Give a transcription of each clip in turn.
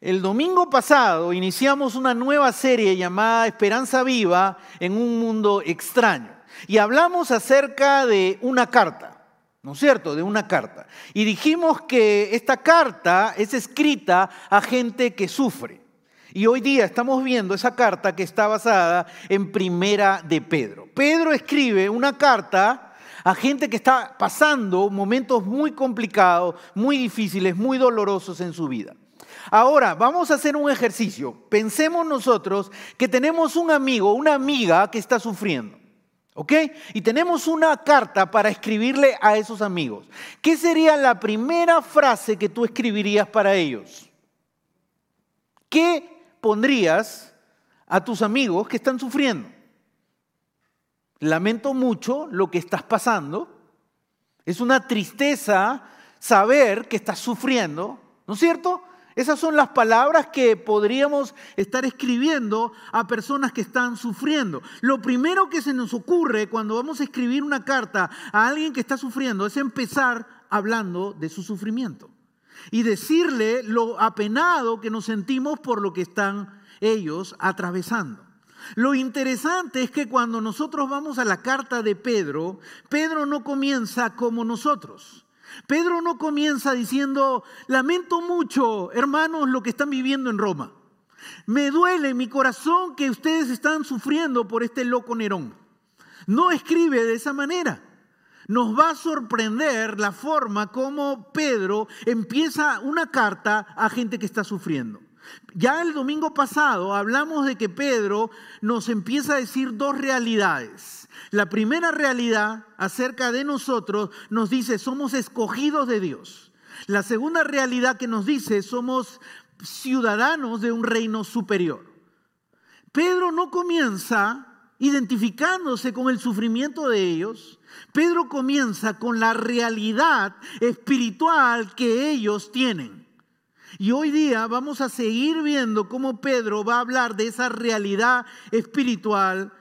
El domingo pasado iniciamos una nueva serie llamada Esperanza Viva en un mundo extraño. Y hablamos acerca de una carta, ¿no es cierto? De una carta. Y dijimos que esta carta es escrita a gente que sufre. Y hoy día estamos viendo esa carta que está basada en Primera de Pedro. Pedro escribe una carta a gente que está pasando momentos muy complicados, muy difíciles, muy dolorosos en su vida. Ahora, vamos a hacer un ejercicio. Pensemos nosotros que tenemos un amigo, una amiga que está sufriendo. ¿Ok? Y tenemos una carta para escribirle a esos amigos. ¿Qué sería la primera frase que tú escribirías para ellos? ¿Qué pondrías a tus amigos que están sufriendo? Lamento mucho lo que estás pasando. Es una tristeza saber que estás sufriendo, ¿no es cierto? Esas son las palabras que podríamos estar escribiendo a personas que están sufriendo. Lo primero que se nos ocurre cuando vamos a escribir una carta a alguien que está sufriendo es empezar hablando de su sufrimiento y decirle lo apenado que nos sentimos por lo que están ellos atravesando. Lo interesante es que cuando nosotros vamos a la carta de Pedro, Pedro no comienza como nosotros. Pedro no comienza diciendo, lamento mucho, hermanos, lo que están viviendo en Roma. Me duele mi corazón que ustedes están sufriendo por este loco Nerón. No escribe de esa manera. Nos va a sorprender la forma como Pedro empieza una carta a gente que está sufriendo. Ya el domingo pasado hablamos de que Pedro nos empieza a decir dos realidades. La primera realidad acerca de nosotros nos dice somos escogidos de Dios. La segunda realidad que nos dice somos ciudadanos de un reino superior. Pedro no comienza identificándose con el sufrimiento de ellos. Pedro comienza con la realidad espiritual que ellos tienen. Y hoy día vamos a seguir viendo cómo Pedro va a hablar de esa realidad espiritual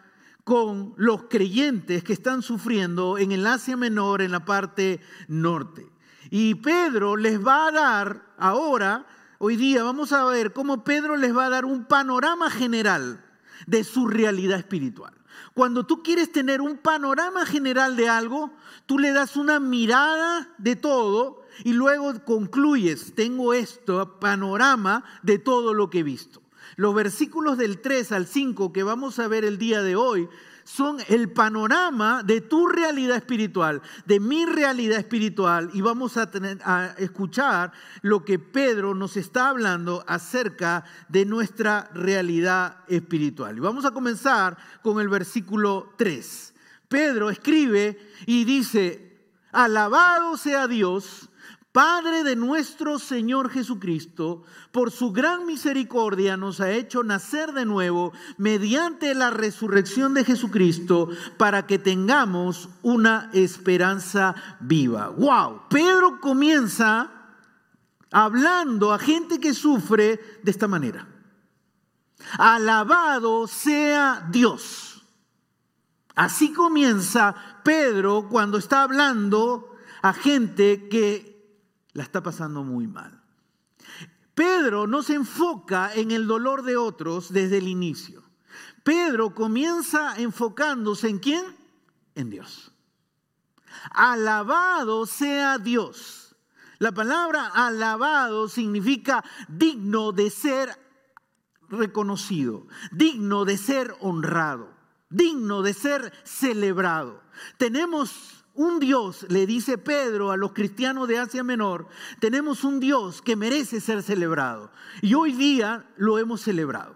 con los creyentes que están sufriendo en el Asia Menor, en la parte norte. Y Pedro les va a dar ahora, hoy día vamos a ver cómo Pedro les va a dar un panorama general de su realidad espiritual. Cuando tú quieres tener un panorama general de algo, tú le das una mirada de todo y luego concluyes, tengo esto, panorama de todo lo que he visto. Los versículos del 3 al 5 que vamos a ver el día de hoy son el panorama de tu realidad espiritual, de mi realidad espiritual, y vamos a, tener, a escuchar lo que Pedro nos está hablando acerca de nuestra realidad espiritual. Y vamos a comenzar con el versículo 3. Pedro escribe y dice, alabado sea Dios Padre de nuestro Señor Jesucristo, por su gran misericordia nos ha hecho nacer de nuevo mediante la resurrección de Jesucristo para que tengamos una esperanza viva. ¡Wow! Pedro comienza hablando a gente que sufre de esta manera. Alabado sea Dios. Así comienza Pedro cuando está hablando a gente que la está pasando muy mal. Pedro no se enfoca en el dolor de otros desde el inicio. Pedro comienza enfocándose en quién? En Dios. Alabado sea Dios. La palabra alabado significa digno de ser reconocido, digno de ser honrado, digno de ser celebrado. Tenemos un Dios, le dice Pedro a los cristianos de Asia Menor, tenemos un Dios que merece ser celebrado. Y hoy día lo hemos celebrado.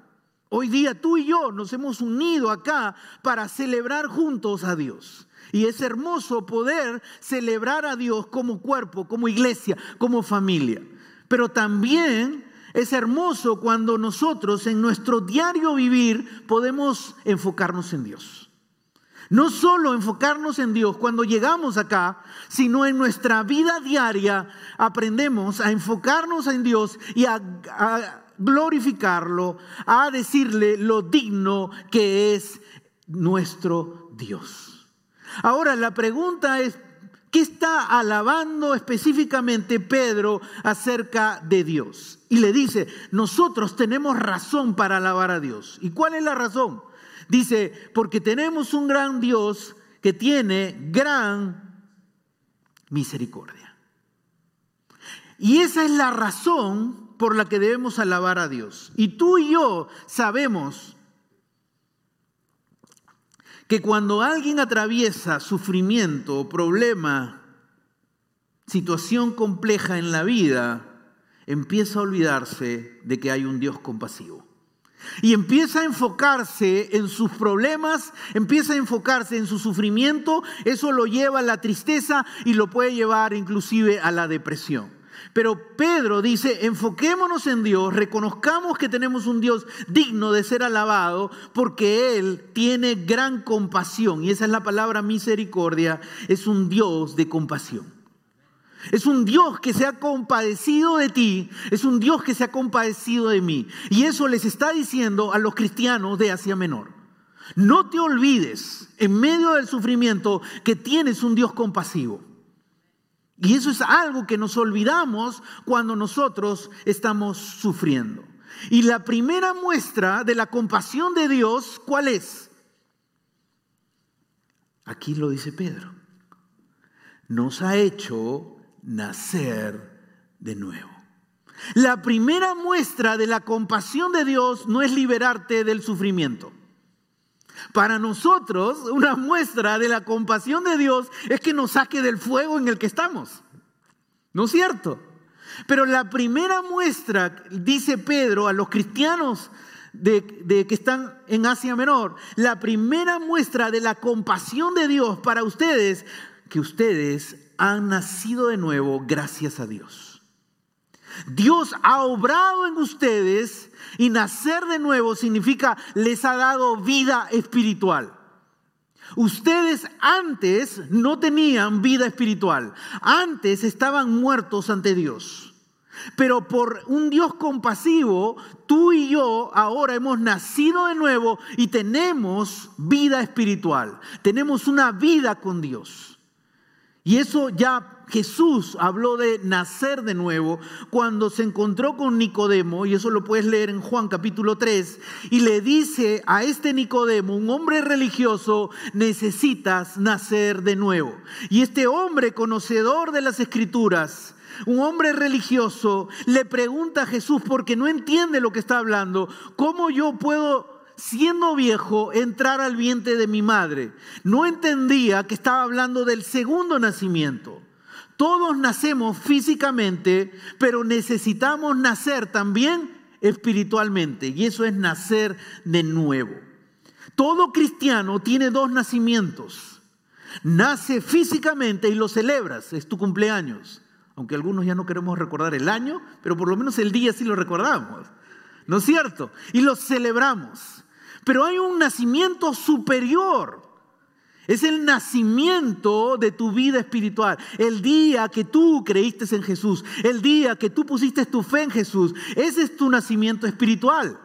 Hoy día tú y yo nos hemos unido acá para celebrar juntos a Dios. Y es hermoso poder celebrar a Dios como cuerpo, como iglesia, como familia. Pero también es hermoso cuando nosotros en nuestro diario vivir podemos enfocarnos en Dios. No solo enfocarnos en Dios cuando llegamos acá, sino en nuestra vida diaria aprendemos a enfocarnos en Dios y a, glorificarlo, a decirle lo digno que es nuestro Dios. Ahora la pregunta es, ¿Qué está alabando específicamente Pedro acerca de Dios? Y le dice, nosotros tenemos razón para alabar a Dios. ¿Y cuál es la razón? Dice, porque tenemos un gran Dios que tiene gran misericordia. Y esa es la razón por la que debemos alabar a Dios. Y tú y yo sabemos que cuando alguien atraviesa sufrimiento, problema, situación compleja en la vida, empieza a olvidarse de que hay un Dios compasivo. Y empieza a enfocarse en sus problemas, empieza a enfocarse en su sufrimiento, eso lo lleva a la tristeza y lo puede llevar inclusive a la depresión. Pero Pedro dice, enfoquémonos en Dios, reconozcamos que tenemos un Dios digno de ser alabado porque Él tiene gran compasión. Y esa es la palabra misericordia, es un Dios de compasión. Es un Dios que se ha compadecido de ti, es un Dios que se ha compadecido de mí. Y eso les está diciendo a los cristianos de Asia Menor. No te olvides en medio del sufrimiento que tienes un Dios compasivo. Y eso es algo que nos olvidamos cuando nosotros estamos sufriendo. Y la primera muestra de la compasión de Dios, ¿cuál es? Aquí lo dice Pedro. Nos ha hecho nacer de nuevo. La primera muestra de la compasión de Dios no es liberarte del sufrimiento. Para nosotros, una muestra de la compasión de Dios es que nos saque del fuego en el que estamos. ¿No es cierto? Pero la primera muestra, dice Pedro a los cristianos de, de, que están en Asia Menor, la primera muestra de la compasión de Dios para ustedes, que ustedes han nacido de nuevo gracias a Dios. Dios ha obrado en ustedes y nacer de nuevo significa les ha dado vida espiritual. Ustedes antes no tenían vida espiritual, antes estaban muertos ante Dios. Pero por un Dios compasivo, tú y yo ahora hemos nacido de nuevo y tenemos vida espiritual, tenemos una vida con Dios. Y eso ya Jesús habló de nacer de nuevo cuando se encontró con Nicodemo, y eso lo puedes leer en Juan capítulo 3, y le dice a este Nicodemo, un hombre religioso, necesitas nacer de nuevo. Y este hombre conocedor de las escrituras, un hombre religioso, le pregunta a Jesús porque no entiende lo que está hablando, ¿cómo yo puedo siendo viejo, entrar al vientre de mi madre. No entendía que estaba hablando del segundo nacimiento. Todos nacemos físicamente, pero necesitamos nacer también espiritualmente. Y eso es nacer de nuevo. Todo cristiano tiene dos nacimientos. Nace físicamente y lo celebras, es tu cumpleaños. Aunque algunos ya no queremos recordar el año, pero por lo menos el día sí lo recordamos. ¿No es cierto? Y lo celebramos. Pero hay un nacimiento superior es el nacimiento de tu vida espiritual. El día que tú creíste en Jesús, el día que tú pusiste tu fe en Jesús, ese es tu nacimiento espiritual.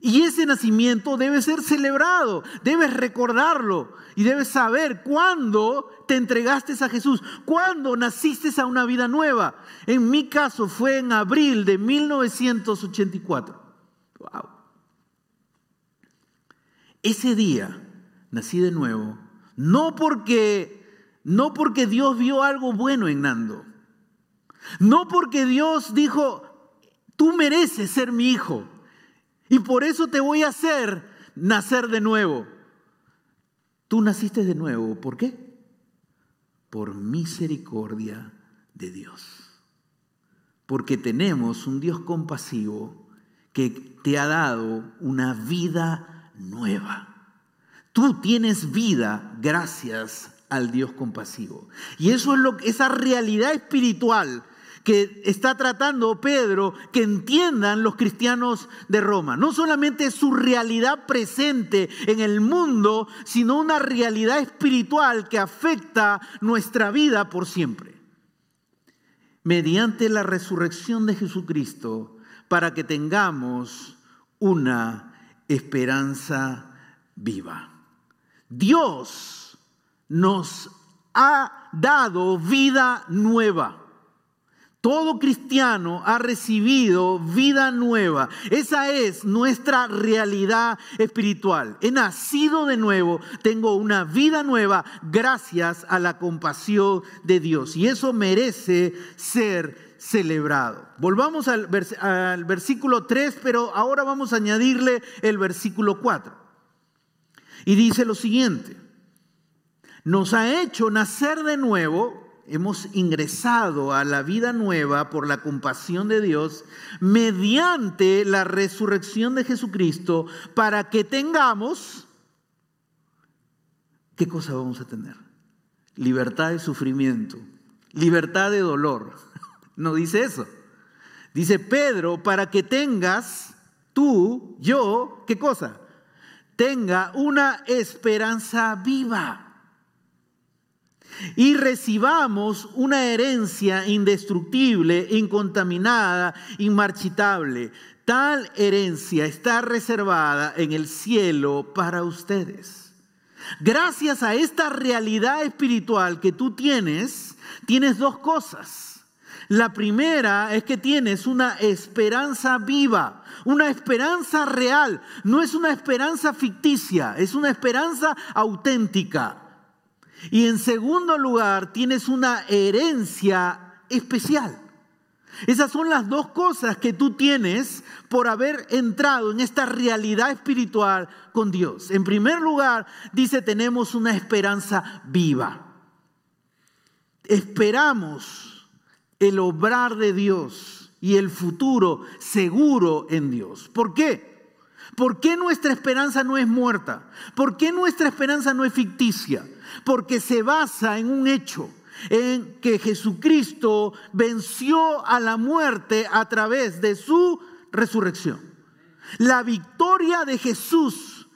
Y ese nacimiento debe ser celebrado, debes recordarlo y debes saber cuándo te entregaste a Jesús, cuándo naciste a una vida nueva. En mi caso fue en abril de 1984. Wow. Ese día nací de nuevo no porque, no porque Dios vio algo bueno en Nando. No porque Dios dijo, tú mereces ser mi hijo. Y por eso te voy a hacer nacer de nuevo. Tú naciste de nuevo. ¿Por qué? Por misericordia de Dios. Porque tenemos un Dios compasivo que te ha dado una vida nueva. Tú tienes vida gracias al Dios compasivo. Y eso es lo, esa realidad espiritual que está tratando Pedro que entiendan los cristianos de Roma. No solamente su realidad presente en el mundo, sino una realidad espiritual que afecta nuestra vida por siempre. Mediante la resurrección de Jesucristo, para que tengamos una esperanza viva. Dios nos ha dado vida nueva. Todo cristiano ha recibido vida nueva. Esa es nuestra realidad espiritual. He nacido de nuevo, tengo una vida nueva gracias a la compasión de Dios. Y eso merece ser celebrado. Volvamos al, versículo 3, pero ahora vamos a añadirle el versículo 4. Y dice lo siguiente, nos ha hecho nacer de nuevo hemos ingresado a la vida nueva por la compasión de Dios mediante la resurrección de Jesucristo para que tengamos, ¿qué cosa vamos a tener? Libertad de sufrimiento, libertad de dolor. No dice eso. Dice Pedro, para que tengas tú, yo, ¿qué cosa? Tenga una esperanza viva y recibamos una herencia indestructible, incontaminada, inmarchitable. Tal herencia está reservada en el cielo para ustedes. Gracias a esta realidad espiritual que tú tienes, tienes dos cosas. La primera es que tienes una esperanza viva, una esperanza real. No es una esperanza ficticia, es una esperanza auténtica. Y en segundo lugar, tienes una herencia especial. Esas son las dos cosas que tú tienes por haber entrado en esta realidad espiritual con Dios. En primer lugar, dice, tenemos una esperanza viva. Esperamos el obrar de Dios y el futuro seguro en Dios. ¿Por qué? ¿Por qué nuestra esperanza no es muerta? ¿Por qué nuestra esperanza no es ficticia? porque se basa en un hecho, en que Jesucristo venció a la muerte a través de su resurrección. La victoria de Jesús,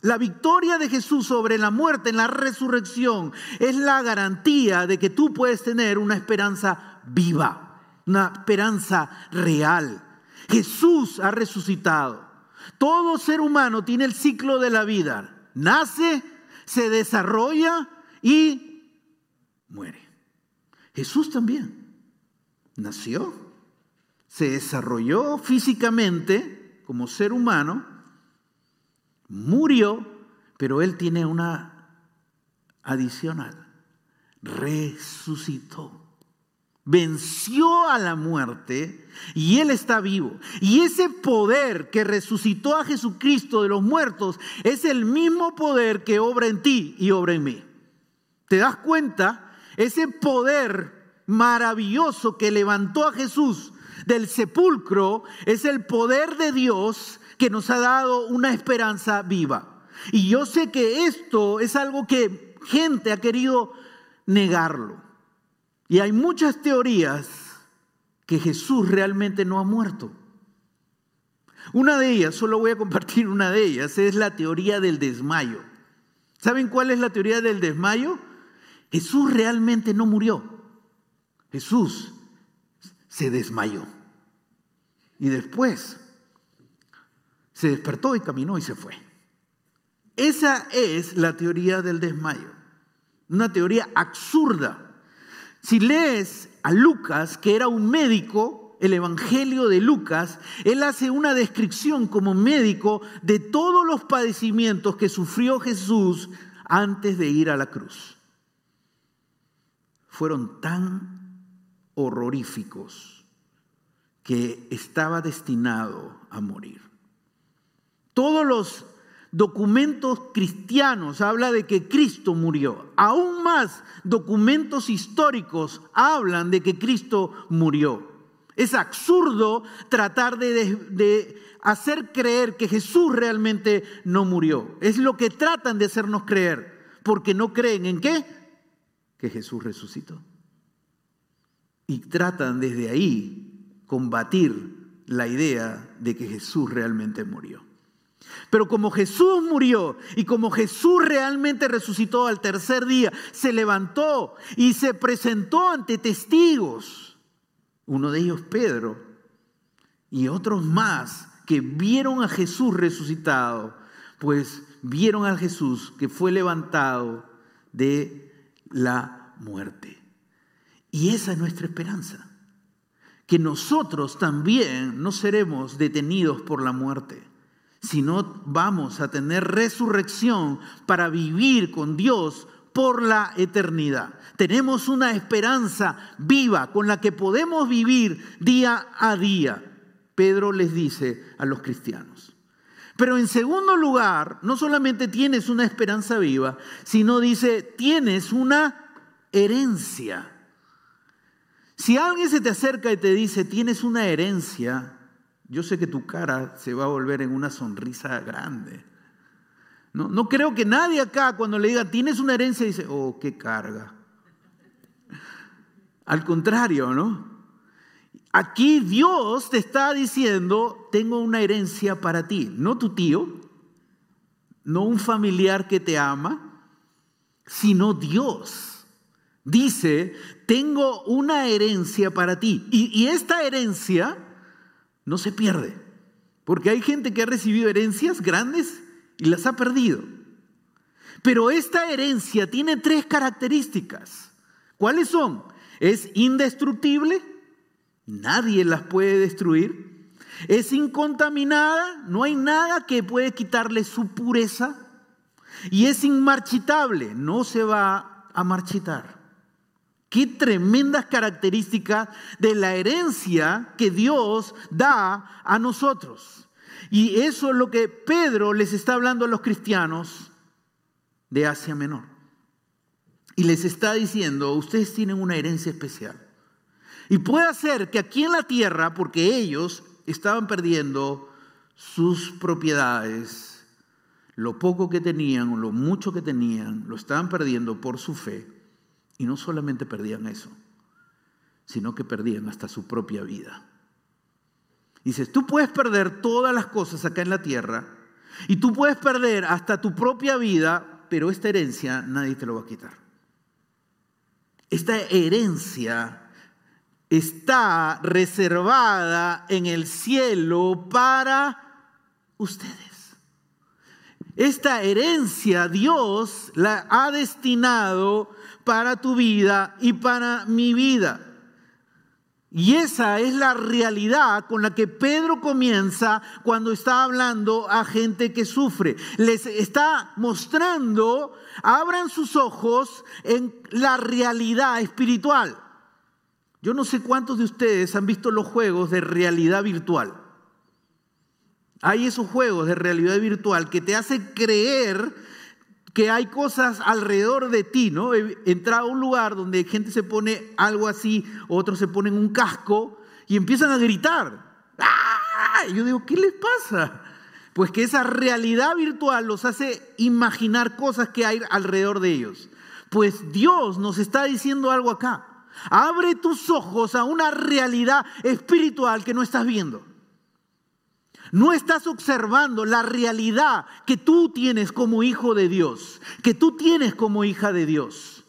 la victoria de Jesús sobre la muerte en la resurrección es la garantía de que tú puedes tener una esperanza viva, una esperanza real. Jesús ha resucitado. Todo ser humano tiene el ciclo de la vida. Nace, se desarrolla y muere. Jesús también nació, se desarrolló físicamente como ser humano, murió, pero él tiene una adicional, resucitó venció a la muerte y Él está vivo. Y ese poder que resucitó a Jesucristo de los muertos es el mismo poder que obra en ti y obra en mí. ¿Te das cuenta? Ese poder maravilloso que levantó a Jesús del sepulcro es el poder de Dios que nos ha dado una esperanza viva. Y yo sé que esto es algo que gente ha querido negarlo. Y hay muchas teorías que Jesús realmente no ha muerto. Una de ellas, solo voy a compartir una de ellas, es la teoría del desmayo. ¿Saben cuál es la teoría del desmayo? Jesús realmente no murió. Jesús se desmayó. Y después se despertó y caminó y se fue. Esa es la teoría del desmayo. Una teoría absurda si lees a Lucas, que era un médico, el Evangelio de Lucas, él hace una descripción como médico de todos los padecimientos que sufrió Jesús antes de ir a la cruz. Fueron tan horroríficos que estaba destinado a morir. Todos los documentos cristianos habla de que Cristo murió. Aún más documentos históricos hablan de que Cristo murió. Es absurdo tratar de, hacer creer que Jesús realmente no murió. Es lo que tratan de hacernos creer, porque no creen en qué? Que Jesús resucitó. Y tratan desde ahí combatir la idea de que Jesús realmente murió. Pero como Jesús murió y como Jesús realmente resucitó al tercer día, se levantó y se presentó ante testigos, uno de ellos Pedro y otros más que vieron a Jesús resucitado, pues vieron a Jesús que fue levantado de la muerte. Y esa es nuestra esperanza, que nosotros también no seremos detenidos por la muerte, sino vamos a tener resurrección para vivir con Dios por la eternidad. Tenemos una esperanza viva con la que podemos vivir día a día. Pedro les dice a los cristianos. Pero en segundo lugar, no solamente tienes una esperanza viva, sino dice, tienes una herencia. Si alguien se te acerca y te dice, tienes una herencia, yo sé que tu cara se va a volver en una sonrisa grande. No, no creo que nadie acá cuando le diga, tienes una herencia, dice, oh, qué carga. Al contrario, ¿no? Aquí Dios te está diciendo, tengo una herencia para ti, no tu tío, no un familiar que te ama, sino Dios. Dice, tengo una herencia para ti. Y, esta herencia no se pierde, porque hay gente que ha recibido herencias grandes y las ha perdido. Pero esta herencia tiene tres características. ¿Cuáles son? Es indestructible, Nadie las puede destruir. Es incontaminada, no hay nada que puede quitarle su pureza. Y es inmarchitable, no se va a marchitar. Qué tremendas características de la herencia que Dios da a nosotros. Y eso es lo que Pedro les está hablando a los cristianos de Asia Menor. Y les está diciendo, ustedes tienen una herencia especial. Y puede ser que aquí en la tierra, porque ellos estaban perdiendo sus propiedades, lo poco que tenían o lo mucho que tenían, lo estaban perdiendo por su fe. Y no solamente perdían eso, sino que perdían hasta su propia vida. Dices, tú puedes perder todas las cosas acá en la tierra y tú puedes perder hasta tu propia vida, pero esta herencia nadie te lo va a quitar. Esta herencia está reservada en el cielo para ustedes. Esta herencia Dios la ha destinado para tu vida y para mi vida. Y esa es la realidad con la que Pedro comienza cuando está hablando a gente que sufre. Les está mostrando, abran sus ojos en la realidad espiritual. Yo no sé cuántos de ustedes han visto los juegos de realidad virtual. Hay esos juegos de realidad virtual que te hacen creer que hay cosas alrededor de ti, ¿no? Entrar a un lugar donde gente se pone algo así, otros se ponen un casco y empiezan a gritar. ¡Ah! yo digo, ¿qué les pasa? Pues que esa realidad virtual los hace imaginar cosas que hay alrededor de ellos. Pues Dios nos está diciendo algo acá. Abre tus ojos a una realidad espiritual que no estás viendo. No estás observando la realidad que tú tienes como hijo de Dios, que tú tienes como hija de Dios.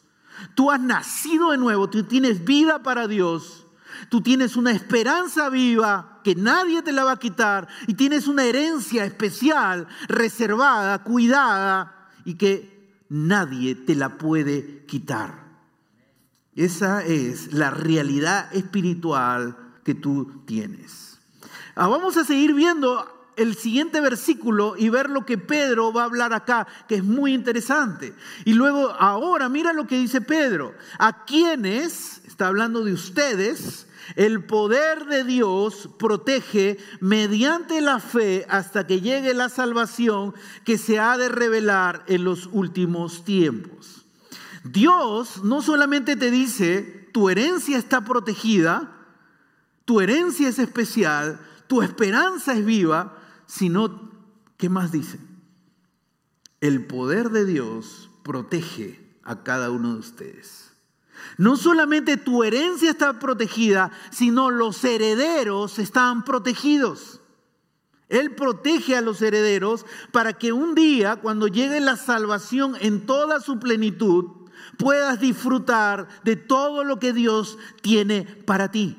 Tú has nacido de nuevo, tú tienes vida para Dios, tú tienes una esperanza viva que nadie te la va a quitar y tienes una herencia especial, reservada, cuidada y que nadie te la puede quitar. Esa es la realidad espiritual que tú tienes. Ah, vamos a seguir viendo el siguiente versículo y ver lo que Pedro va a hablar acá, que es muy interesante. Y luego, ahora, mira lo que dice Pedro. A quienes, está hablando de ustedes, el poder de Dios protege mediante la fe hasta que llegue la salvación que se ha de revelar en los últimos tiempos. Dios no solamente te dice, tu herencia está protegida, tu herencia es especial, tu esperanza es viva, sino, ¿qué más dice? El poder de Dios protege a cada uno de ustedes. No solamente tu herencia está protegida, sino los herederos están protegidos. Él protege a los herederos para que un día, cuando llegue la salvación en toda su plenitud, puedas disfrutar de todo lo que Dios tiene para ti.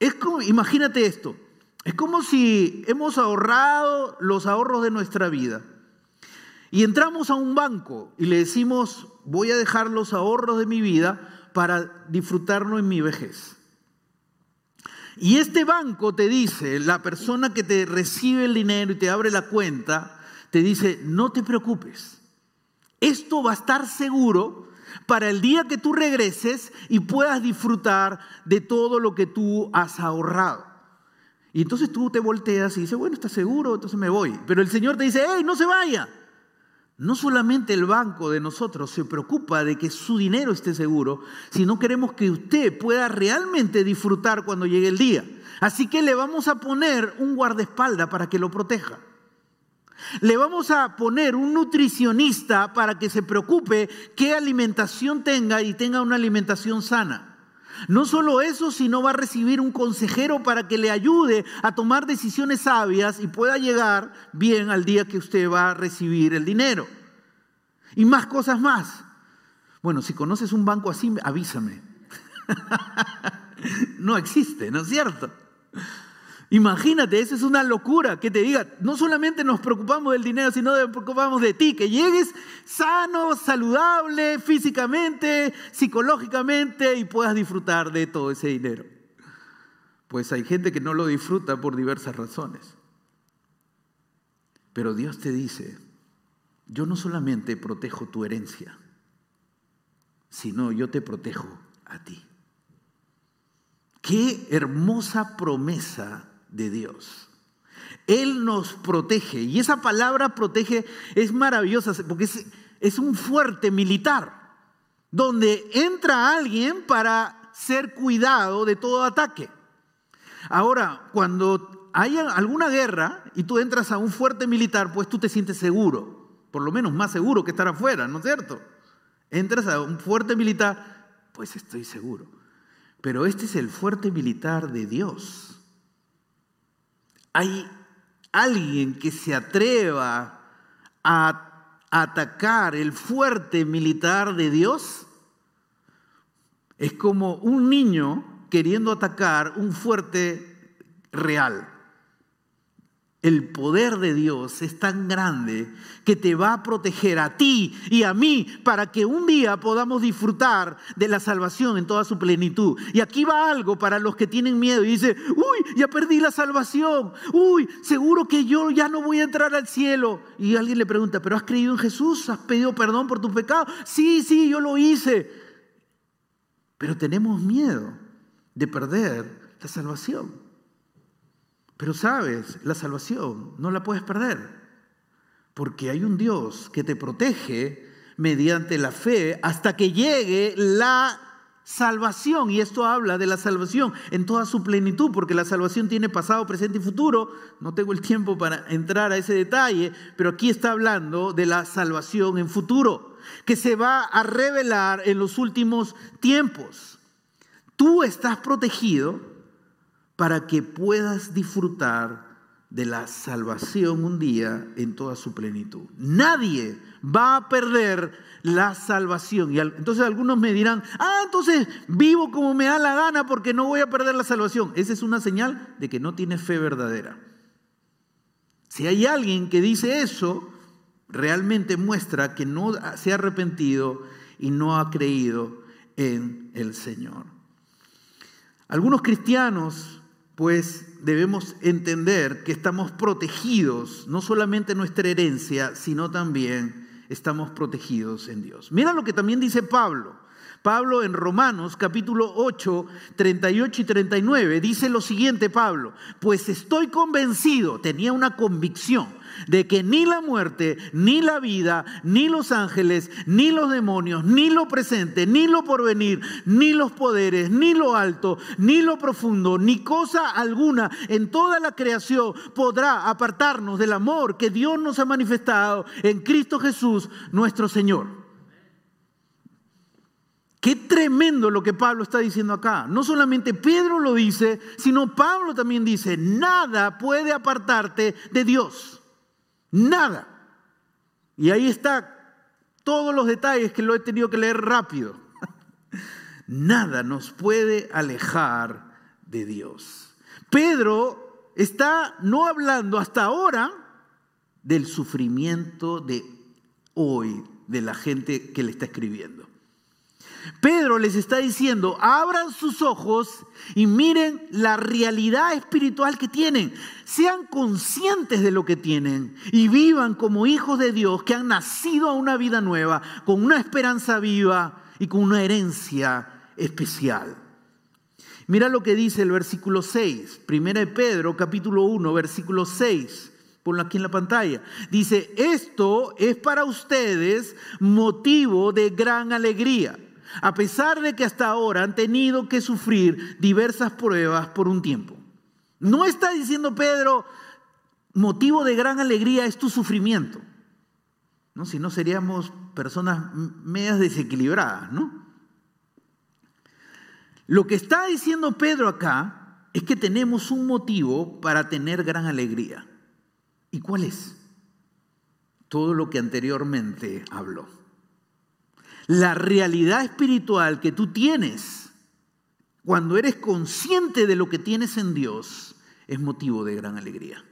Es como, imagínate esto, es como si hemos ahorrado los ahorros de nuestra vida y entramos a un banco y le decimos, voy a dejar los ahorros de mi vida para disfrutarlo en mi vejez. Y este banco te dice, la persona que te recibe el dinero y te abre la cuenta, te dice, no te preocupes, esto va a estar seguro para el día que tú regreses y puedas disfrutar de todo lo que tú has ahorrado. Y entonces tú te volteas y dices, bueno, está seguro, entonces me voy. Pero el Señor te dice, hey, no se vaya. No solamente el banco de nosotros se preocupa de que su dinero esté seguro, sino queremos que usted pueda realmente disfrutar cuando llegue el día. Así que le vamos a poner un guardaespaldas para que lo proteja. Le vamos a poner un nutricionista para que se preocupe qué alimentación tenga y tenga una alimentación sana. No solo eso, sino va a recibir un consejero para que le ayude a tomar decisiones sabias y pueda llegar bien al día que usted va a recibir el dinero. Y más cosas más. Bueno, si conoces un banco así, avísame. no existe, ¿no es cierto? Imagínate, eso es una locura que te diga, no solamente nos preocupamos del dinero, sino nos preocupamos de ti, que llegues sano, saludable, físicamente, psicológicamente y puedas disfrutar de todo ese dinero. Pues hay gente que no lo disfruta por diversas razones. Pero Dios te dice, yo no solamente protejo tu herencia, sino yo te protejo a ti. Qué hermosa promesa de Dios. Él nos protege. Y esa palabra protege es maravillosa porque es, un fuerte militar, donde entra alguien para ser cuidado de todo ataque. Ahora, cuando hay alguna guerra y tú entras a un fuerte militar, pues tú te sientes seguro, por lo menos más seguro que estar afuera, ¿no es cierto? Entras a un fuerte militar, pues estoy seguro. Pero este es el fuerte militar de Dios hay alguien que se atreva a atacar el fuerte militar de Dios, es como un niño queriendo atacar un fuerte real. El poder de Dios es tan grande que te va a proteger a ti y a mí para que un día podamos disfrutar de la salvación en toda su plenitud. Y aquí va algo para los que tienen miedo y dicen, uy, ya perdí la salvación, uy, seguro que yo ya no voy a entrar al cielo. Y alguien le pregunta, ¿pero has creído en Jesús? ¿Has pedido perdón por tus pecados? Sí, sí, yo lo hice. Pero tenemos miedo de perder la salvación. Pero sabes, la salvación no la puedes perder, porque hay un Dios que te protege mediante la fe hasta que llegue la salvación. Y esto habla de la salvación en toda su plenitud, porque la salvación tiene pasado, presente y futuro. No tengo el tiempo para entrar a ese detalle, pero aquí está hablando de la salvación en futuro, que se va a revelar en los últimos tiempos. Tú estás protegido para que puedas disfrutar de la salvación un día en toda su plenitud. Nadie va a perder la salvación. Y entonces algunos me dirán, ah, entonces vivo como me da la gana porque no voy a perder la salvación. Esa es una señal de que no tienes fe verdadera. Si hay alguien que dice eso, realmente muestra que no se ha arrepentido y no ha creído en el Señor. Algunos cristianos pues debemos entender que estamos protegidos, no solamente nuestra herencia, sino también estamos protegidos en Dios. Mira lo que también dice Pablo. Pablo en Romanos capítulo 8, 38 y 39 dice lo siguiente Pablo, pues estoy convencido, tenía una convicción de que ni la muerte, ni la vida, ni los ángeles, ni los demonios, ni lo presente, ni lo porvenir, ni los poderes, ni lo alto, ni lo profundo, ni cosa alguna en toda la creación podrá apartarnos del amor que Dios nos ha manifestado en Cristo Jesús, nuestro Señor. Qué tremendo lo que Pablo está diciendo acá. No solamente Pedro lo dice, sino Pablo también dice, nada puede apartarte de Dios. Nada. Y ahí está todos los detalles que lo he tenido que leer rápido. Nada nos puede alejar de Dios. Pedro está no hablando hasta ahora del sufrimiento de hoy de la gente que le está escribiendo. Pedro les está diciendo, abran sus ojos y miren la realidad espiritual que tienen. Sean conscientes de lo que tienen y vivan como hijos de Dios que han nacido a una vida nueva, con una esperanza viva y con una herencia especial. Mira lo que dice el versículo 6, primera de Pedro, capítulo 1, versículo 6. Ponlo aquí en la pantalla. Dice, esto es para ustedes motivo de gran alegría a pesar de que hasta ahora han tenido que sufrir diversas pruebas por un tiempo. No está diciendo Pedro, motivo de gran alegría es tu sufrimiento. ¿no? Si no seríamos personas medias desequilibradas, ¿no? Lo que está diciendo Pedro acá es que tenemos un motivo para tener gran alegría. ¿Y cuál es? Todo lo que anteriormente habló la realidad espiritual que tú tienes cuando eres consciente de lo que tienes en Dios es motivo de gran alegría.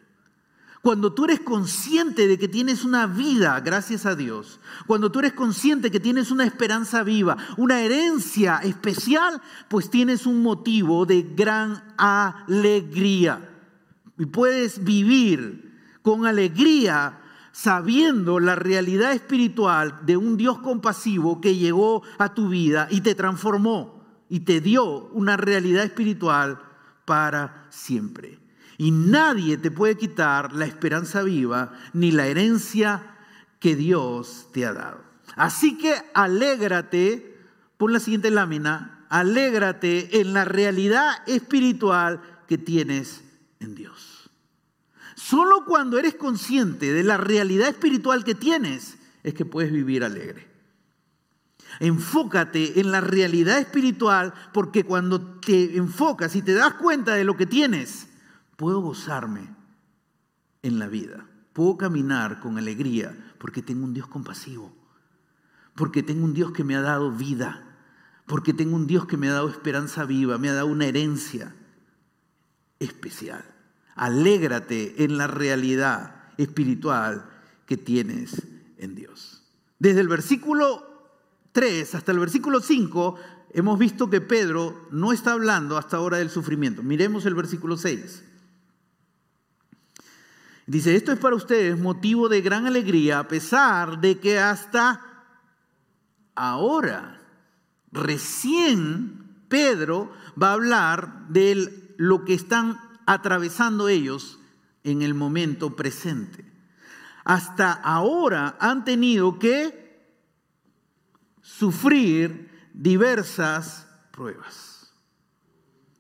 Cuando tú eres consciente de que tienes una vida gracias a Dios, cuando tú eres consciente que tienes una esperanza viva, una herencia especial, pues tienes un motivo de gran alegría. Y puedes vivir con alegría sabiendo la realidad espiritual de un Dios compasivo que llegó a tu vida y te transformó y te dio una realidad espiritual para siempre. Y nadie te puede quitar la esperanza viva ni la herencia que Dios te ha dado. Así que alégrate, por la siguiente lámina, alégrate en la realidad espiritual que tienes en Dios. Solo cuando eres consciente de la realidad espiritual que tienes es que puedes vivir alegre. Enfócate en la realidad espiritual porque cuando te enfocas y te das cuenta de lo que tienes, puedo gozarme en la vida. Puedo caminar con alegría porque tengo un Dios compasivo. Porque tengo un Dios que me ha dado vida. Porque tengo un Dios que me ha dado esperanza viva, me ha dado una herencia especial. Alégrate en la realidad espiritual que tienes en Dios. Desde el versículo 3 hasta el versículo 5 hemos visto que Pedro no está hablando hasta ahora del sufrimiento. Miremos el versículo 6. Dice, esto es para ustedes motivo de gran alegría a pesar de que hasta ahora, recién Pedro va a hablar de lo que están atravesando ellos en el momento presente. Hasta ahora han tenido que sufrir diversas pruebas.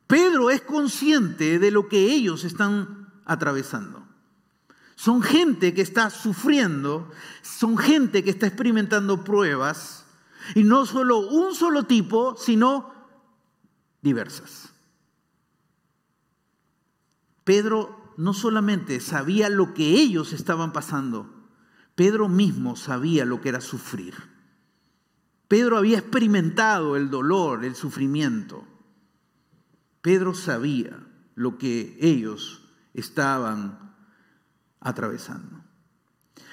Pedro es consciente de lo que ellos están atravesando. Son gente que está sufriendo, son gente que está experimentando pruebas, y no solo un solo tipo, sino diversas. Pedro no solamente sabía lo que ellos estaban pasando, Pedro mismo sabía lo que era sufrir. Pedro había experimentado el dolor, el sufrimiento. Pedro sabía lo que ellos estaban atravesando.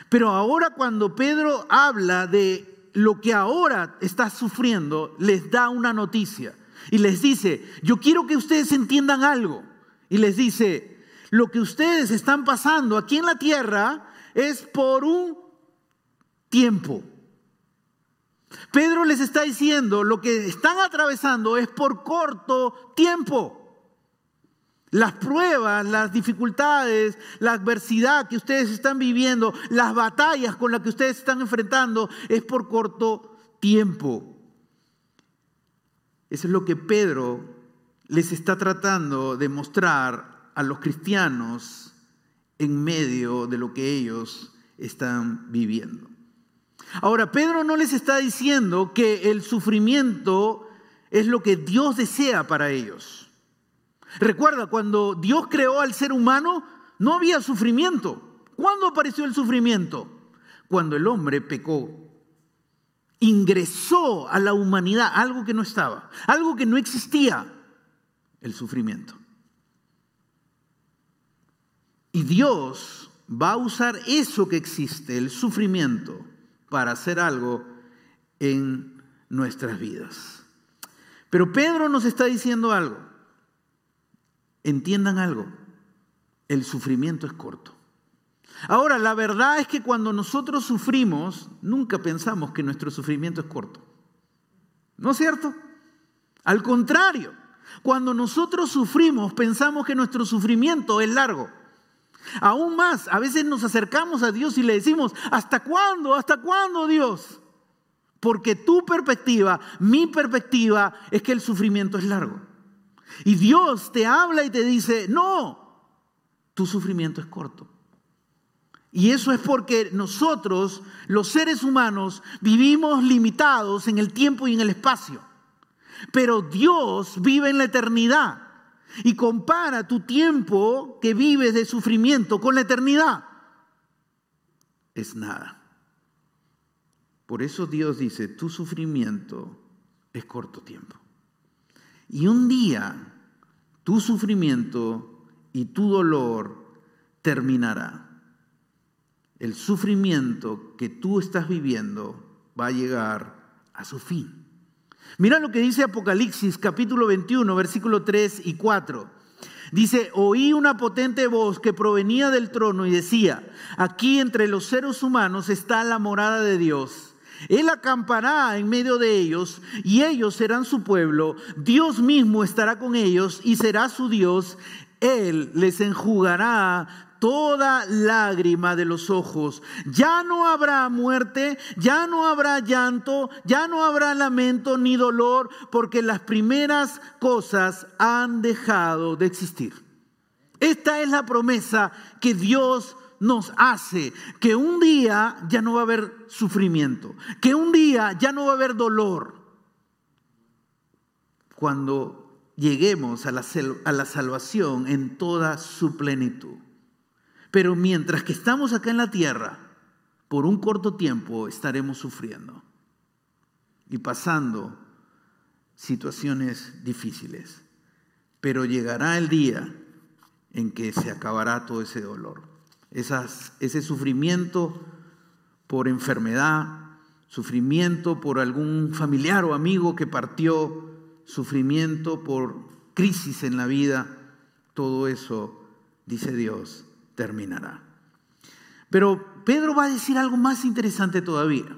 Pero ahora cuando Pedro habla de lo que ahora está sufriendo, les da una noticia y les dice, yo quiero que ustedes entiendan algo y les dice, lo que ustedes están pasando aquí en la tierra es por un tiempo. Pedro les está diciendo, lo que están atravesando es por corto tiempo. Las pruebas, las dificultades, la adversidad que ustedes están viviendo, las batallas con las que ustedes están enfrentando, es por corto tiempo. Eso es lo que Pedro les está tratando de mostrar a los cristianos en medio de lo que ellos están viviendo. Ahora, Pedro no les está diciendo que el sufrimiento es lo que Dios desea para ellos. Recuerda, cuando Dios creó al ser humano, no había sufrimiento. ¿Cuándo apareció el sufrimiento? Cuando el hombre pecó. Ingresó a la humanidad algo que no estaba, algo que no existía el sufrimiento. Y Dios va a usar eso que existe, el sufrimiento, para hacer algo en nuestras vidas. Pero Pedro nos está diciendo algo. Entiendan algo. El sufrimiento es corto. Ahora, la verdad es que cuando nosotros sufrimos, nunca pensamos que nuestro sufrimiento es corto. ¿No es cierto? Al contrario, cuando nosotros sufrimos, pensamos que nuestro sufrimiento es largo. Aún más, a veces nos acercamos a Dios y le decimos, ¿hasta cuándo? ¿Hasta cuándo Dios? Porque tu perspectiva, mi perspectiva, es que el sufrimiento es largo. Y Dios te habla y te dice, no, tu sufrimiento es corto. Y eso es porque nosotros, los seres humanos, vivimos limitados en el tiempo y en el espacio. Pero Dios vive en la eternidad y compara tu tiempo que vives de sufrimiento con la eternidad. Es nada. Por eso Dios dice, tu sufrimiento es corto tiempo. Y un día tu sufrimiento y tu dolor terminará el sufrimiento que tú estás viviendo va a llegar a su fin. Mira lo que dice Apocalipsis capítulo 21, versículo 3 y 4. Dice, oí una potente voz que provenía del trono y decía, aquí entre los seres humanos está la morada de Dios. Él acampará en medio de ellos y ellos serán su pueblo. Dios mismo estará con ellos y será su Dios. Él les enjugará toda lágrima de los ojos. Ya no habrá muerte, ya no habrá llanto, ya no habrá lamento ni dolor, porque las primeras cosas han dejado de existir. Esta es la promesa que Dios nos hace, que un día ya no va a haber sufrimiento, que un día ya no va a haber dolor. Cuando lleguemos a la, a la salvación en toda su plenitud. Pero mientras que estamos acá en la tierra, por un corto tiempo estaremos sufriendo y pasando situaciones difíciles. Pero llegará el día en que se acabará todo ese dolor, ese sufrimiento por enfermedad, sufrimiento por algún familiar o amigo que partió, sufrimiento por crisis en la vida, todo eso, dice Dios, terminará. Pero Pedro va a decir algo más interesante todavía.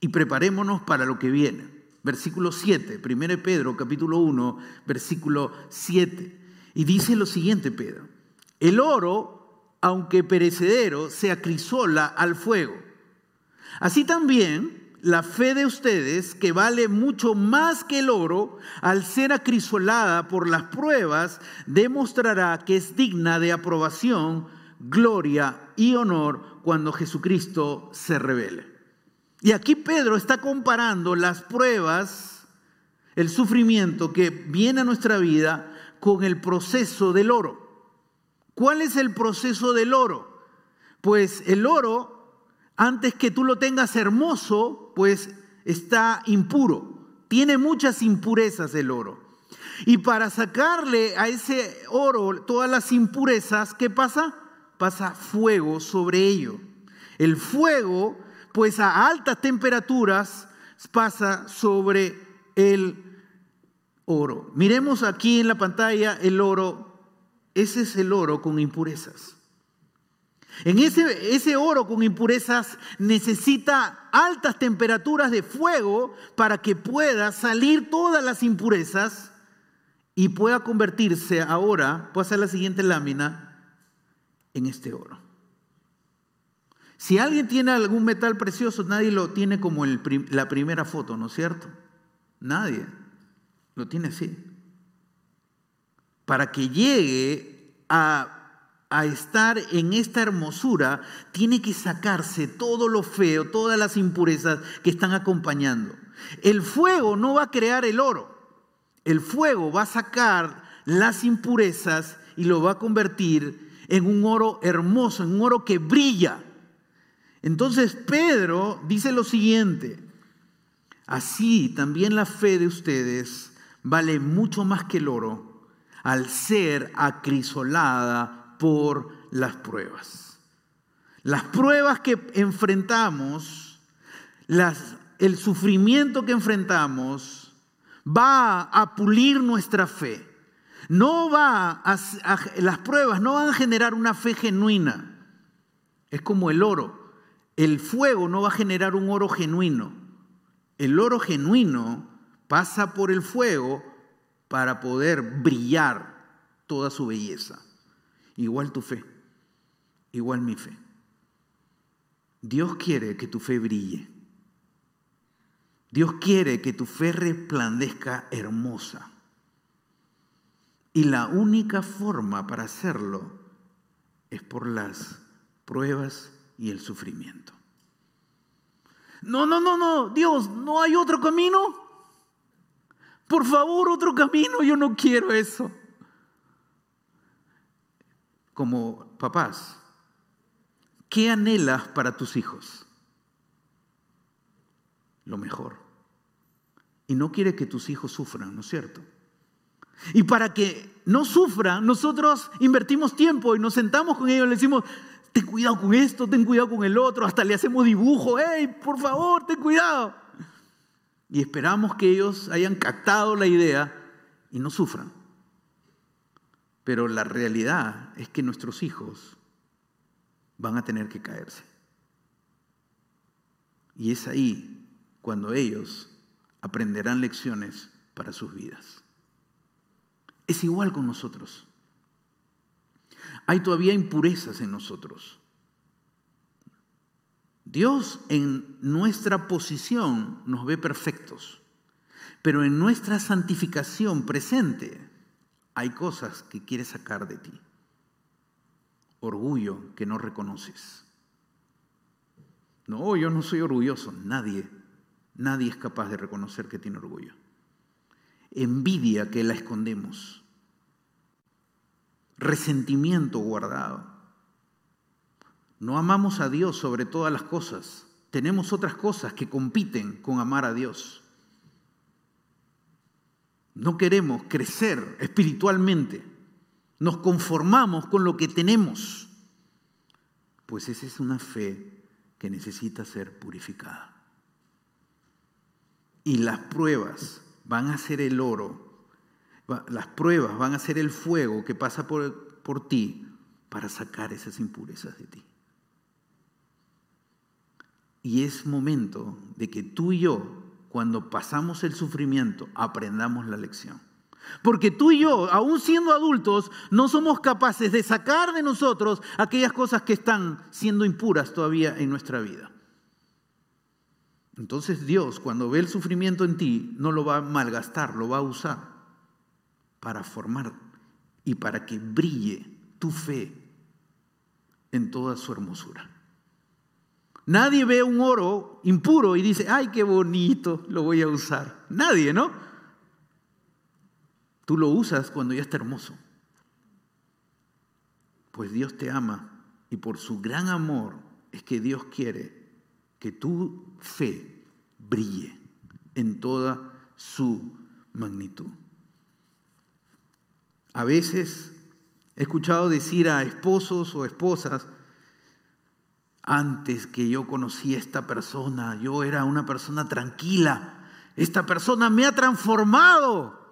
Y preparémonos para lo que viene. Versículo 7, 1 Pedro capítulo 1, versículo 7. Y dice lo siguiente Pedro. El oro, aunque perecedero, se acrisola al fuego. Así también la fe de ustedes, que vale mucho más que el oro, al ser acrisolada por las pruebas, demostrará que es digna de aprobación, gloria y honor cuando Jesucristo se revele. Y aquí Pedro está comparando las pruebas, el sufrimiento que viene a nuestra vida con el proceso del oro. ¿Cuál es el proceso del oro? Pues el oro antes que tú lo tengas hermoso, pues está impuro. Tiene muchas impurezas el oro. Y para sacarle a ese oro todas las impurezas, ¿qué pasa? Pasa fuego sobre ello. El fuego, pues a altas temperaturas, pasa sobre el oro. Miremos aquí en la pantalla el oro. Ese es el oro con impurezas. En ese, ese oro con impurezas necesita altas temperaturas de fuego para que pueda salir todas las impurezas y pueda convertirse ahora, puede ser la siguiente lámina, en este oro. Si alguien tiene algún metal precioso, nadie lo tiene como la primera foto, ¿no es cierto? Nadie lo tiene así. Para que llegue a a estar en esta hermosura, tiene que sacarse todo lo feo, todas las impurezas que están acompañando. El fuego no va a crear el oro. El fuego va a sacar las impurezas y lo va a convertir en un oro hermoso, en un oro que brilla. Entonces Pedro dice lo siguiente, así también la fe de ustedes vale mucho más que el oro al ser acrisolada por las pruebas. Las pruebas que enfrentamos el sufrimiento que enfrentamos va a pulir nuestra fe. No va a, las pruebas no van a generar una fe genuina. Es como el oro. El fuego no va a generar un oro genuino. El oro genuino pasa por el fuego para poder brillar toda su belleza. Igual tu fe, igual mi fe. Dios quiere que tu fe brille. Dios quiere que tu fe resplandezca hermosa. Y la única forma para hacerlo es por las pruebas y el sufrimiento. No, no, no, no, Dios, ¿no hay otro camino? Por favor, otro camino, yo no quiero eso. Como papás, ¿qué anhelas para tus hijos? Lo mejor. Y no quiere que tus hijos sufran, ¿no es cierto? Y para que no sufran, nosotros invertimos tiempo y nos sentamos con ellos y le decimos, ten cuidado con esto, ten cuidado con el otro, hasta le hacemos dibujo, hey, por favor, ten cuidado. Y esperamos que ellos hayan captado la idea y no sufran. Pero la realidad es que nuestros hijos van a tener que caerse. Y es ahí cuando ellos aprenderán lecciones para sus vidas. Es igual con nosotros. Hay todavía impurezas en nosotros. Dios en nuestra posición nos ve perfectos, pero en nuestra santificación presente hay cosas que quiere sacar de ti. Orgullo que no reconoces. No, yo no soy orgulloso. Nadie, nadie es capaz de reconocer que tiene orgullo. Envidia que la escondemos. Resentimiento guardado no amamos a Dios sobre todas las cosas. Tenemos otras cosas que compiten con amar a Dios. No queremos crecer espiritualmente. Nos conformamos con lo que tenemos. Pues esa es una fe que necesita ser purificada. Y las pruebas van a ser el oro. Las pruebas van a ser el fuego que pasa por, por ti para sacar esas impurezas de ti. Y es momento de que tú y yo, cuando pasamos el sufrimiento, aprendamos la lección. Porque tú y yo, aún siendo adultos, no somos capaces de sacar de nosotros aquellas cosas que están siendo impuras todavía en nuestra vida. Entonces Dios, cuando ve el sufrimiento en ti, no lo va a malgastar, lo va a usar para formar y para que brille tu fe en toda su hermosura. Nadie ve un oro impuro y dice, ay, qué bonito, lo voy a usar. Nadie, ¿no? Tú lo usas cuando ya está hermoso. Pues Dios te ama y por su gran amor es que Dios quiere que tu fe brille en toda su magnitud. A veces he escuchado decir a esposos o esposas, antes que yo conocí a esta persona, yo era una persona tranquila. Esta persona me ha transformado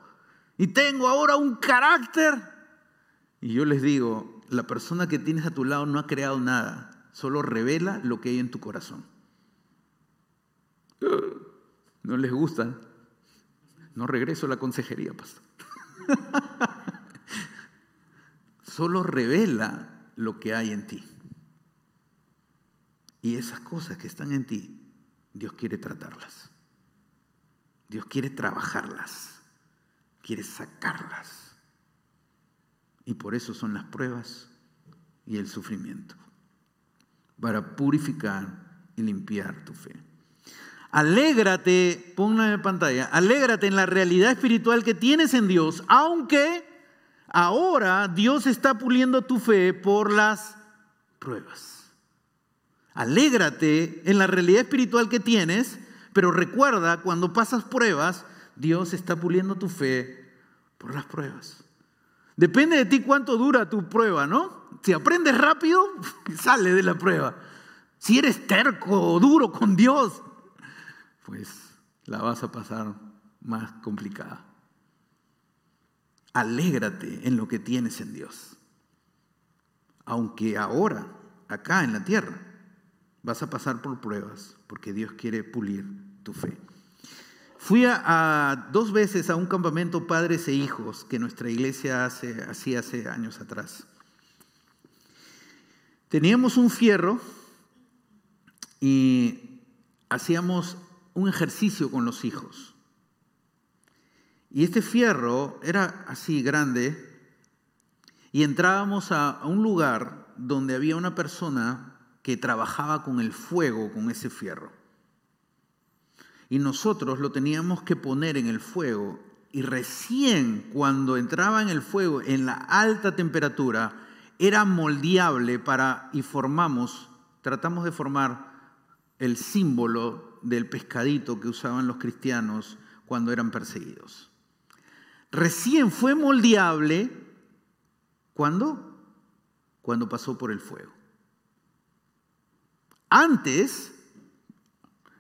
y tengo ahora un carácter. Y yo les digo, la persona que tienes a tu lado no ha creado nada, solo revela lo que hay en tu corazón. No les gusta. No regreso a la consejería, pastor. solo revela lo que hay en ti. Y esas cosas que están en ti, Dios quiere tratarlas. Dios quiere trabajarlas. Quiere sacarlas. Y por eso son las pruebas y el sufrimiento. Para purificar y limpiar tu fe. Alégrate, ponla en pantalla, alégrate en la realidad espiritual que tienes en Dios, aunque ahora Dios está puliendo tu fe por las pruebas. Alégrate en la realidad espiritual que tienes, pero recuerda, cuando pasas pruebas, Dios está puliendo tu fe por las pruebas. Depende de ti cuánto dura tu prueba, ¿no? Si aprendes rápido, sale de la prueba. Si eres terco o duro con Dios, pues la vas a pasar más complicada. Alégrate en lo que tienes en Dios. Aunque ahora, acá en la tierra, vas a pasar por pruebas, porque Dios quiere pulir tu fe. Fui a, dos veces a un campamento padres e hijos que nuestra iglesia hace, hacía hace años atrás. Teníamos un fierro y hacíamos un ejercicio con los hijos. Y este fierro era así grande y entrábamos a, un lugar donde había una persona que trabajaba con el fuego, con ese fierro. Y nosotros lo teníamos que poner en el fuego y recién cuando entraba en el fuego en la alta temperatura era moldeable para y formamos, tratamos de formar el símbolo del pescadito que usaban los cristianos cuando eran perseguidos. Recién fue moldeable cuando cuando pasó por el fuego. Antes,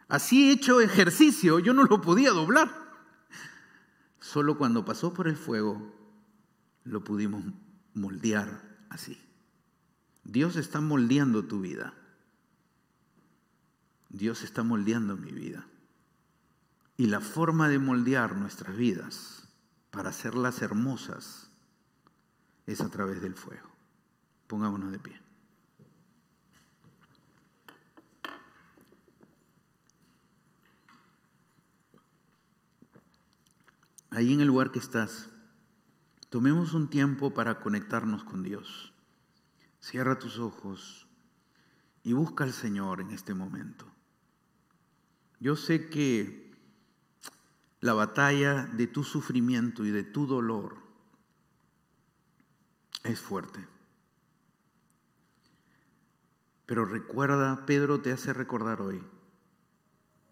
así hecho ejercicio, yo no lo podía doblar. Solo cuando pasó por el fuego lo pudimos moldear así. Dios está moldeando tu vida. Dios está moldeando mi vida. Y la forma de moldear nuestras vidas para hacerlas hermosas es a través del fuego. Pongámonos de pie. Ahí en el lugar que estás, tomemos un tiempo para conectarnos con Dios. Cierra tus ojos y busca al Señor en este momento. Yo sé que la batalla de tu sufrimiento y de tu dolor es fuerte. Pero recuerda, Pedro te hace recordar hoy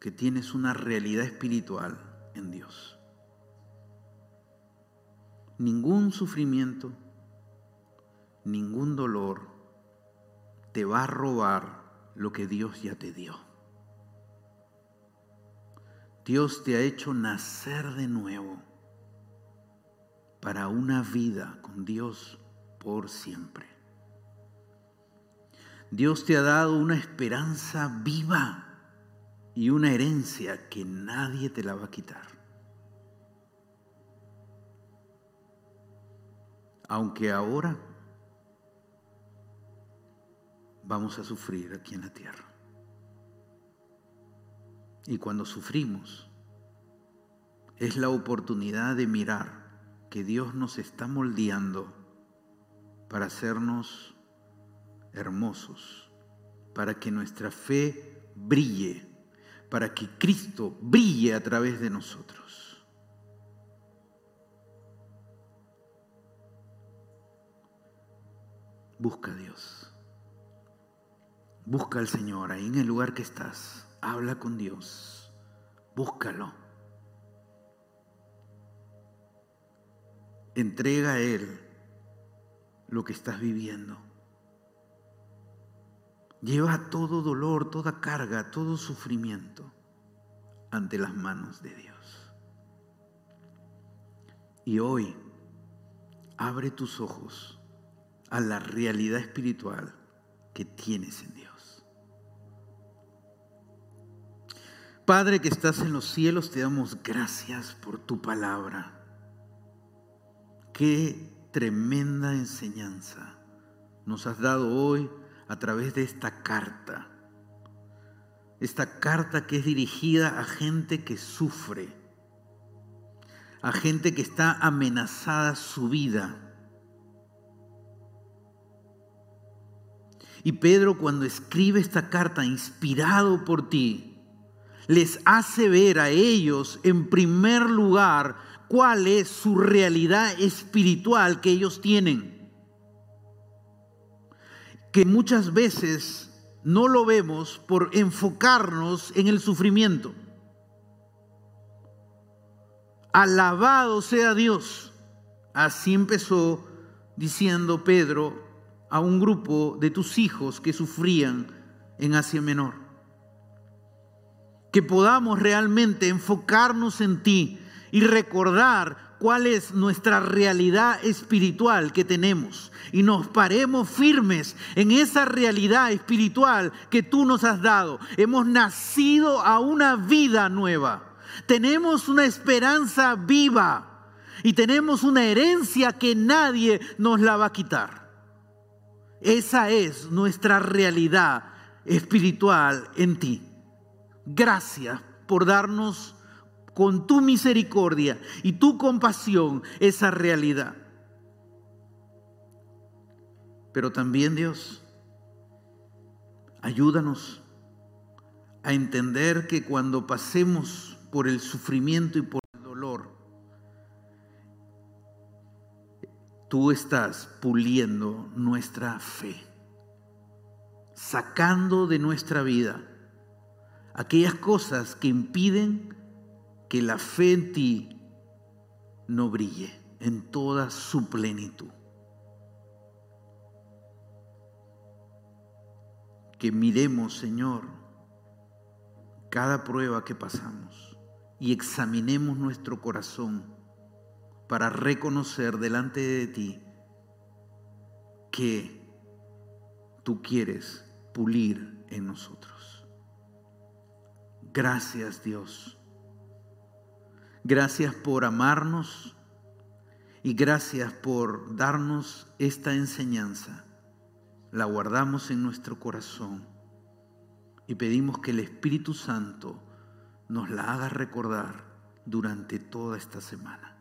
que tienes una realidad espiritual en Dios. Ningún sufrimiento, ningún dolor te va a robar lo que Dios ya te dio. Dios te ha hecho nacer de nuevo para una vida con Dios por siempre. Dios te ha dado una esperanza viva y una herencia que nadie te la va a quitar. Aunque ahora vamos a sufrir aquí en la tierra. Y cuando sufrimos, es la oportunidad de mirar que Dios nos está moldeando para hacernos hermosos, para que nuestra fe brille, para que Cristo brille a través de nosotros. Busca a Dios. Busca al Señor ahí en el lugar que estás. Habla con Dios. Búscalo. Entrega a Él lo que estás viviendo. Lleva todo dolor, toda carga, todo sufrimiento ante las manos de Dios. Y hoy abre tus ojos a la realidad espiritual que tienes en Dios. Padre que estás en los cielos, te damos gracias por tu palabra. Qué tremenda enseñanza nos has dado hoy a través de esta carta. Esta carta que es dirigida a gente que sufre, a gente que está amenazada su vida. Y Pedro cuando escribe esta carta, inspirado por ti, les hace ver a ellos en primer lugar cuál es su realidad espiritual que ellos tienen. Que muchas veces no lo vemos por enfocarnos en el sufrimiento. Alabado sea Dios. Así empezó diciendo Pedro a un grupo de tus hijos que sufrían en Asia Menor que podamos realmente enfocarnos en ti y recordar cuál es nuestra realidad espiritual que tenemos y nos paremos firmes en esa realidad espiritual que tú nos has dado. Hemos nacido a una vida nueva. Tenemos una esperanza viva y tenemos una herencia que nadie nos la va a quitar. Esa es nuestra realidad espiritual en ti. Gracias por darnos con tu misericordia y tu compasión esa realidad. Pero también Dios, ayúdanos a entender que cuando pasemos por el sufrimiento y por tú estás puliendo nuestra fe, sacando de nuestra vida aquellas cosas que impiden que la fe en ti no brille en toda su plenitud. Que miremos, Señor, cada prueba que pasamos y examinemos nuestro corazón para reconocer delante de ti que tú quieres pulir en nosotros. Gracias Dios Gracias por amarnos y gracias por darnos esta enseñanza. La guardamos en nuestro corazón y pedimos que el Espíritu Santo nos la haga recordar durante toda esta semana.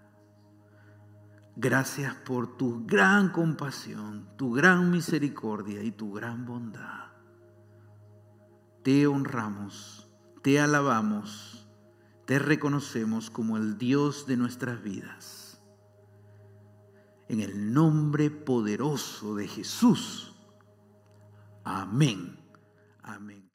Gracias por tu gran compasión, tu gran misericordia y tu gran bondad. Te honramos, te alabamos te reconocemos como el Dios de nuestras vidas. En el nombre poderoso de Jesús. Amén.